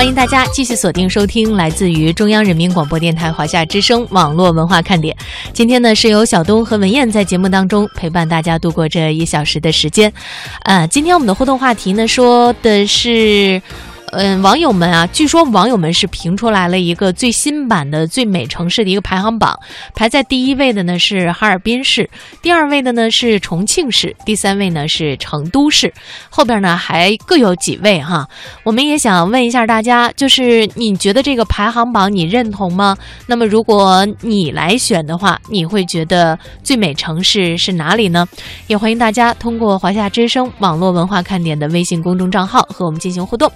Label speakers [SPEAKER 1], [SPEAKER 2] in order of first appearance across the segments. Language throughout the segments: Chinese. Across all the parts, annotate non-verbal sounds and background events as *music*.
[SPEAKER 1] 欢迎大家继续锁定收听来自于中央人民广播电台华夏之声网络文化看点。今天呢，是由小东和文燕在节目当中陪伴大家度过这一小时的时间。呃，今天我们的互动话题呢，说的是。嗯，网友们啊，据说网友们是评出来了一个最新版的最美城市的一个排行榜，排在第一位的呢是哈尔滨市，第二位的呢是重庆市，第三位呢是成都市，后边呢还各有几位哈。我们也想问一下大家，就是你觉得这个排行榜你认同吗？那么如果你来选的话，你会觉得最美城市是哪里呢？也欢迎大家通过华夏之声网络文化看点的微信公众账号和我们进行互动。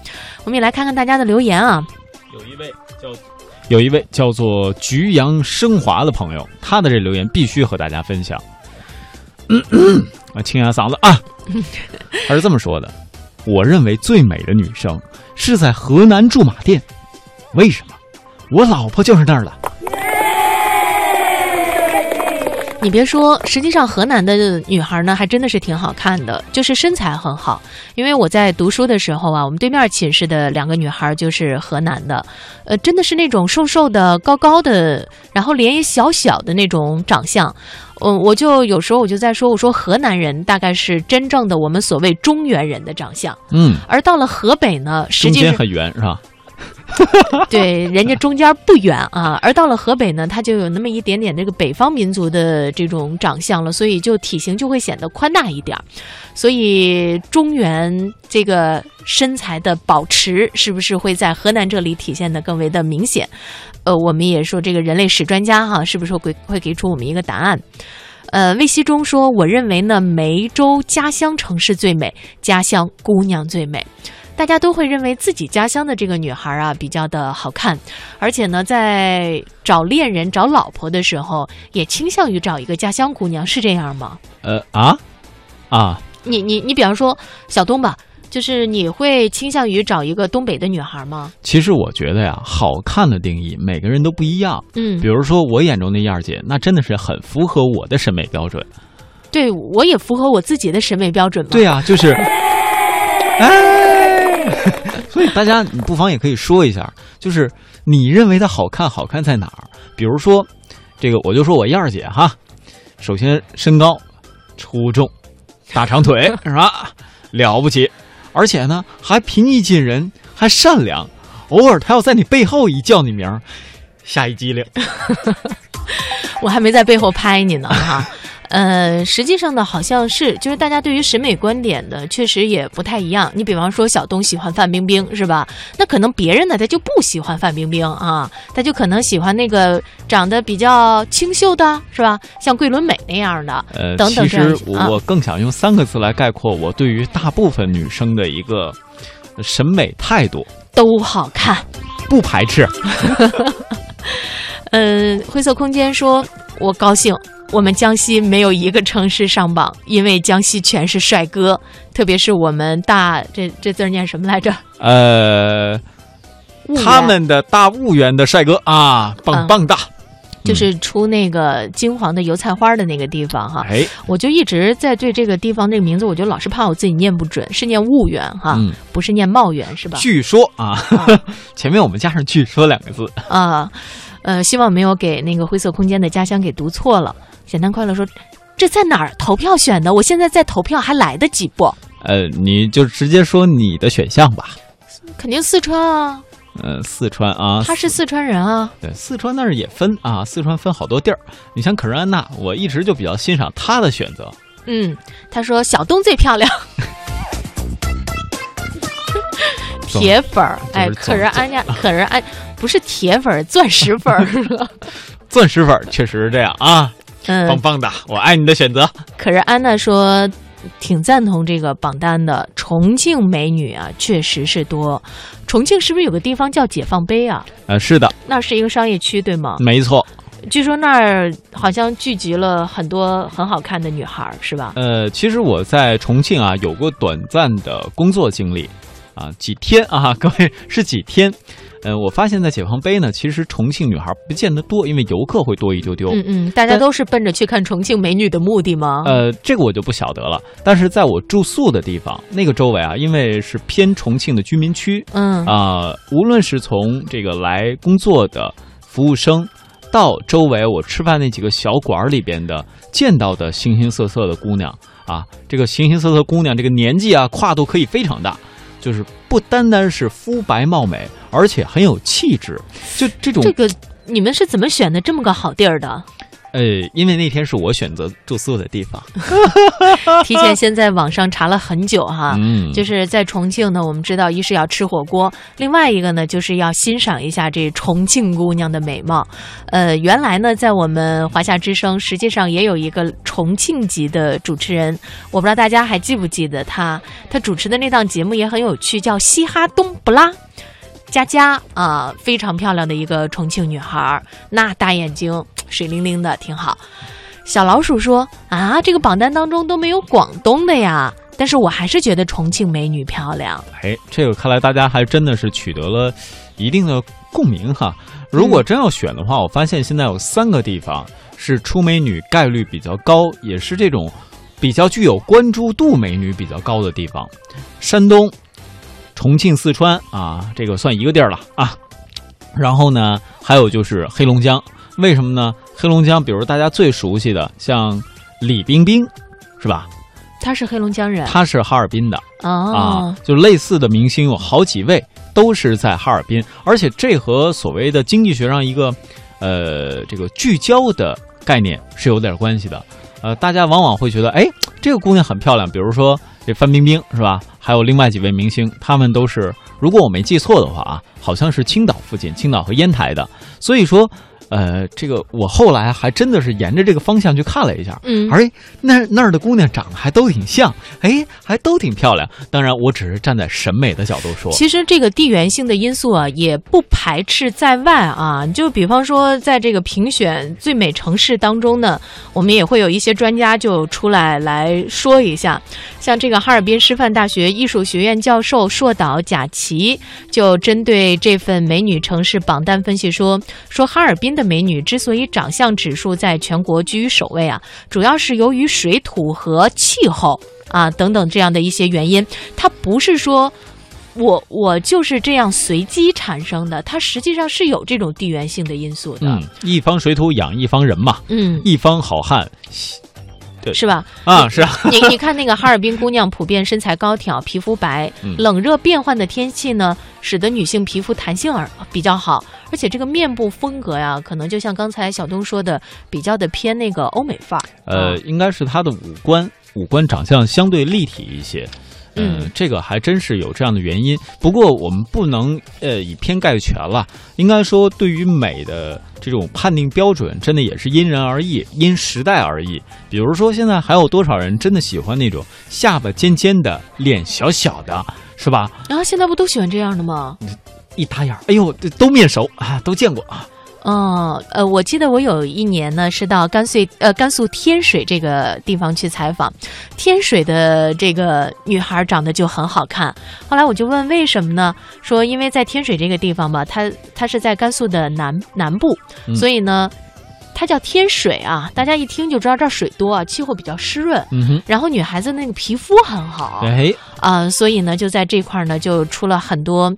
[SPEAKER 1] 我们也来看看大家的留言啊。
[SPEAKER 2] 有一位叫有一位叫做菊阳升华的朋友，他的这留言必须和大家分享。*laughs* 啊，清下嗓子啊！*laughs* 他是这么说的：我认为最美的女生是在河南驻马店，为什么？我老婆就是那儿的。
[SPEAKER 1] 你别说，实际上河南的女孩呢，还真的是挺好看的，就是身材很好。因为我在读书的时候啊，我们对面寝室的两个女孩就是河南的，呃，真的是那种瘦瘦的、高高的，然后脸也小小的那种长相。嗯，我就有时候我就在说，我说河南人大概是真正的我们所谓中原人的长相。
[SPEAKER 2] 嗯，
[SPEAKER 1] 而到了河北呢，实际
[SPEAKER 2] 上很圆，是吧？*laughs*
[SPEAKER 1] 对，人家中间不远啊，而到了河北呢，它就有那么一点点这个北方民族的这种长相了，所以就体型就会显得宽大一点。所以中原这个身材的保持，是不是会在河南这里体现的更为的明显？呃，我们也说这个人类史专家哈，是不是会会给出我们一个答案？呃，魏西中说，我认为呢，梅州家乡城市最美，家乡姑娘最美。大家都会认为自己家乡的这个女孩啊比较的好看，而且呢，在找恋人、找老婆的时候，也倾向于找一个家乡姑娘，是这样吗？
[SPEAKER 2] 呃啊啊！
[SPEAKER 1] 你你你，比方说小东吧，就是你会倾向于找一个东北的女孩吗？
[SPEAKER 2] 其实我觉得呀，好看的定义每个人都不一样。
[SPEAKER 1] 嗯，
[SPEAKER 2] 比如说我眼中的燕儿姐，那真的是很符合我的审美标准。
[SPEAKER 1] 对，我也符合我自己的审美标准。
[SPEAKER 2] 对呀，就是，哎。*laughs* 所以大家，你不妨也可以说一下，就是你认为的好看，好看在哪儿？比如说，这个我就说我燕儿姐哈，首先身高出众，大长腿 *laughs* 是吧？了不起，而且呢还平易近人，还善良。偶尔她要在你背后一叫你名儿，吓一激灵。*laughs*
[SPEAKER 1] 我还没在背后拍你呢哈。呃，实际上呢，好像是就是大家对于审美观点的确实也不太一样。你比方说小东喜欢范冰冰是吧？那可能别人呢他就不喜欢范冰冰啊，他就可能喜欢那个长得比较清秀的是吧？像桂纶镁那样的。
[SPEAKER 2] 呃，
[SPEAKER 1] 等等
[SPEAKER 2] 其实我更想用三个字来概括我对于大部分女生的一个审美态度：
[SPEAKER 1] 都好看，
[SPEAKER 2] 不排斥。
[SPEAKER 1] 嗯，灰色空间说，我高兴。我们江西没有一个城市上榜，因为江西全是帅哥，特别是我们大这这字念什么来着？
[SPEAKER 2] 呃，他们的大婺源的帅哥啊，棒棒哒，
[SPEAKER 1] 就是出那个金黄的油菜花的那个地方哈。
[SPEAKER 2] 哎，
[SPEAKER 1] 我就一直在对这个地方这个名字，我就老是怕我自己念不准，是念婺源哈，不是念茂源是吧？
[SPEAKER 2] 据说啊，*laughs* 前面我们加上“据说”两个字。
[SPEAKER 1] 啊，呃，希望没有给那个灰色空间的家乡给读错了。简单快乐说：“这在哪儿投票选的？我现在在投票，还来得及不？”
[SPEAKER 2] 呃，你就直接说你的选项吧。
[SPEAKER 1] 肯定四川啊。
[SPEAKER 2] 呃，四川啊。
[SPEAKER 1] 他是四川人啊。
[SPEAKER 2] 对，四川那儿也分啊，四川分好多地儿。你像可瑞安娜，我一直就比较欣赏她的选择。
[SPEAKER 1] 嗯，她说小东最漂亮。铁粉儿，哎，可是安家，可是安不是铁粉，钻石粉儿。*laughs*
[SPEAKER 2] 钻石粉确实是这样啊，嗯棒棒的，我爱你的选择。
[SPEAKER 1] 可是安娜说，挺赞同这个榜单的。重庆美女啊，确实是多。重庆是不是有个地方叫解放碑啊？
[SPEAKER 2] 呃，是的，
[SPEAKER 1] 那是一个商业区，对吗？
[SPEAKER 2] 没错。
[SPEAKER 1] 据说那儿好像聚集了很多很好看的女孩，是吧？
[SPEAKER 2] 呃，其实我在重庆啊有过短暂的工作经历。啊，几天啊，各位是几天？呃，我发现，在解放碑呢，其实重庆女孩不见得多，因为游客会多一丢丢。
[SPEAKER 1] 嗯嗯，大家都是奔着去看重庆美女的目的吗？
[SPEAKER 2] 呃，这个我就不晓得了。但是在我住宿的地方，那个周围啊，因为是偏重庆的居民区，
[SPEAKER 1] 嗯
[SPEAKER 2] 啊、无论是从这个来工作的服务生，到周围我吃饭那几个小馆儿里边的见到的形形色色的姑娘啊，这个形形色色姑娘，这个年纪啊，跨度可以非常大，就是不单单是肤白貌美，而且很有气质。就这种
[SPEAKER 1] 这个你们是怎么选的这么个好地儿的？
[SPEAKER 2] 呃，因为那天是我选择住宿的地方，*laughs*
[SPEAKER 1] 提前先在网上查了很久哈。
[SPEAKER 2] 嗯，
[SPEAKER 1] 就是在重庆呢，我们知道一是要吃火锅，另外一个呢就是要欣赏一下这重庆姑娘的美貌。呃，原来呢，在我们华夏之声，实际上也有一个重庆籍的主持人，我不知道大家还记不记得他？他主持的那档节目也很有趣，叫《嘻哈冬不拉》。佳佳啊，非常漂亮的一个重庆女孩儿，那大眼睛，水灵灵的，挺好。小老鼠说啊，这个榜单当中都没有广东的呀，但是我还是觉得重庆美女漂亮。
[SPEAKER 2] 哎，这个看来大家还真的是取得了一定的共鸣哈。如果真要选的话，我发现现在有三个地方是出美女概率比较高，也是这种比较具有关注度美女比较高的地方：山东、重庆、四川啊，这个算一个地儿了啊。然后呢，还有就是黑龙江，为什么呢？黑龙江，比如大家最熟悉的像李冰冰，是吧？
[SPEAKER 1] 她是黑龙江人
[SPEAKER 2] 她是哈尔滨的。
[SPEAKER 1] 哦
[SPEAKER 2] 啊，就类似的明星有好几位都是在哈尔滨，而且这和所谓的经济学上一个呃这个聚焦的概念是有点关系的。呃，大家往往会觉得，哎，这个姑娘很漂亮，比如说这范冰冰是吧？还有另外几位明星，他们都是，如果我没记错的话啊，好像是青岛附近，青岛和烟台的。所以说，呃，这个我后来还真的是沿着这个方向去看了一下，
[SPEAKER 1] 嗯
[SPEAKER 2] 而那那儿的姑娘长得还都挺像，哎，还都挺漂亮。当然，我只是站在审美的角度说。
[SPEAKER 1] 其实这个地缘性的因素啊，也不排斥在外啊。就比方说，在这个评选最美城市当中呢，我们也会有一些专家就出来来说一下。像这个哈尔滨师范大学艺术学院教授硕导贾奇就针对这份美女城市榜单分析说，说哈尔滨的美女之所以长相指数在全国居于首位啊，主要是由于水土和气候啊等等这样的一些原因，它不是说。我我就是这样随机产生的，它实际上是有这种地缘性的因素的，
[SPEAKER 2] 嗯，一方水土养一方人嘛，
[SPEAKER 1] 嗯，
[SPEAKER 2] 一方好汉对。
[SPEAKER 1] 是吧？
[SPEAKER 2] 啊，是啊，
[SPEAKER 1] 你你看那个哈尔滨姑娘普遍身材高挑，皮肤白，
[SPEAKER 2] 嗯。
[SPEAKER 1] 冷热变换的天气呢，使得女性皮肤弹性而比较好，而且这个面部风格呀，可能就像刚才小东说的，比较的偏那个欧美范儿。
[SPEAKER 2] 呃
[SPEAKER 1] 啊，
[SPEAKER 2] 应该是他的五官五官长相相对立体一些。嗯
[SPEAKER 1] 嗯，
[SPEAKER 2] 这个还真是有这样的原因。不过我们不能呃以偏概全了，应该说对于美的这种判定标准，真的也是因人而异，因时代而异。比如说现在还有多少人真的喜欢那种下巴尖尖的、脸小小的，是吧？
[SPEAKER 1] 然后现在不都喜欢这样的吗？
[SPEAKER 2] 一打眼儿，哎呦，这都面熟啊，都见过啊。
[SPEAKER 1] 嗯，呃，我记得我有一年呢是到甘肃呃甘肃天水这个地方去采访，天水的这个女孩长得就很好看。后来我就问为什么呢？说因为在天水这个地方吧，它它是在甘肃的南南部，
[SPEAKER 2] 嗯
[SPEAKER 1] 所以呢，它叫天水啊，大家一听就知道这儿水多啊，气候比较湿润。
[SPEAKER 2] 嗯哼，
[SPEAKER 1] 然后女孩子那个皮肤很好，
[SPEAKER 2] 哎，
[SPEAKER 1] 啊、所以呢，就在这块儿呢，就出了很多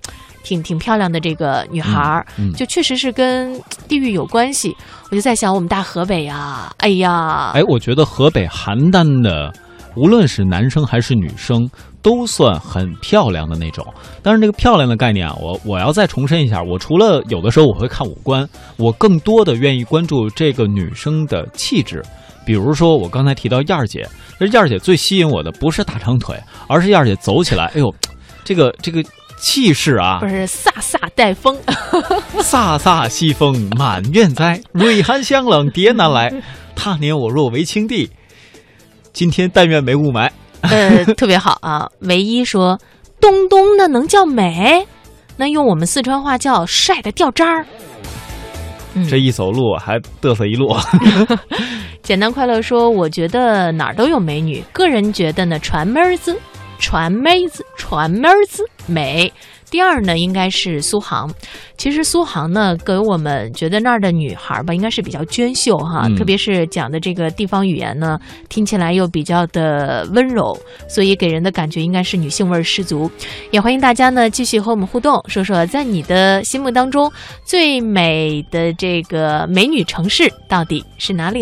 [SPEAKER 1] 挺挺漂亮的这个女孩儿，
[SPEAKER 2] 嗯嗯
[SPEAKER 1] 就确实是跟地域有关系。我就在想，我们大河北呀，哎呀，
[SPEAKER 2] 哎，我觉得河北邯郸的，无论是男生还是女生，都算很漂亮的那种。但是这个漂亮的概念啊，我我要再重申一下，我除了有的时候我会看五官，我更多的愿意关注这个女生的气质。比如说，我刚才提到燕儿姐，这燕儿姐最吸引我的不是大长腿，而是燕儿姐走起来，哎呦，这个这个气势啊
[SPEAKER 1] 不，是飒飒带风，*laughs*
[SPEAKER 2] 飒飒西风满院栽，蕊寒香冷蝶难来。他年我若为青帝，今天但愿没雾霾。*laughs*
[SPEAKER 1] 呃，特别好啊。唯一说东东那能叫美？那用我们四川话叫晒得掉渣儿。嗯
[SPEAKER 2] 这一走路还嘚瑟一路。*laughs*
[SPEAKER 1] 简单快乐说，我觉得哪儿都有美女，个人觉得呢，传妹儿子传妹子，传妹子美。第二呢，应该是苏杭。其实苏杭呢，给我们觉得那儿的女孩吧，应该是比较娟秀哈，
[SPEAKER 2] 嗯
[SPEAKER 1] 特别是讲的这个地方语言呢，听起来又比较的温柔，所以给人的感觉应该是女性味儿十足。也欢迎大家呢继续和我们互动，说说在你的心目当中最美的这个美女城市到底是哪里？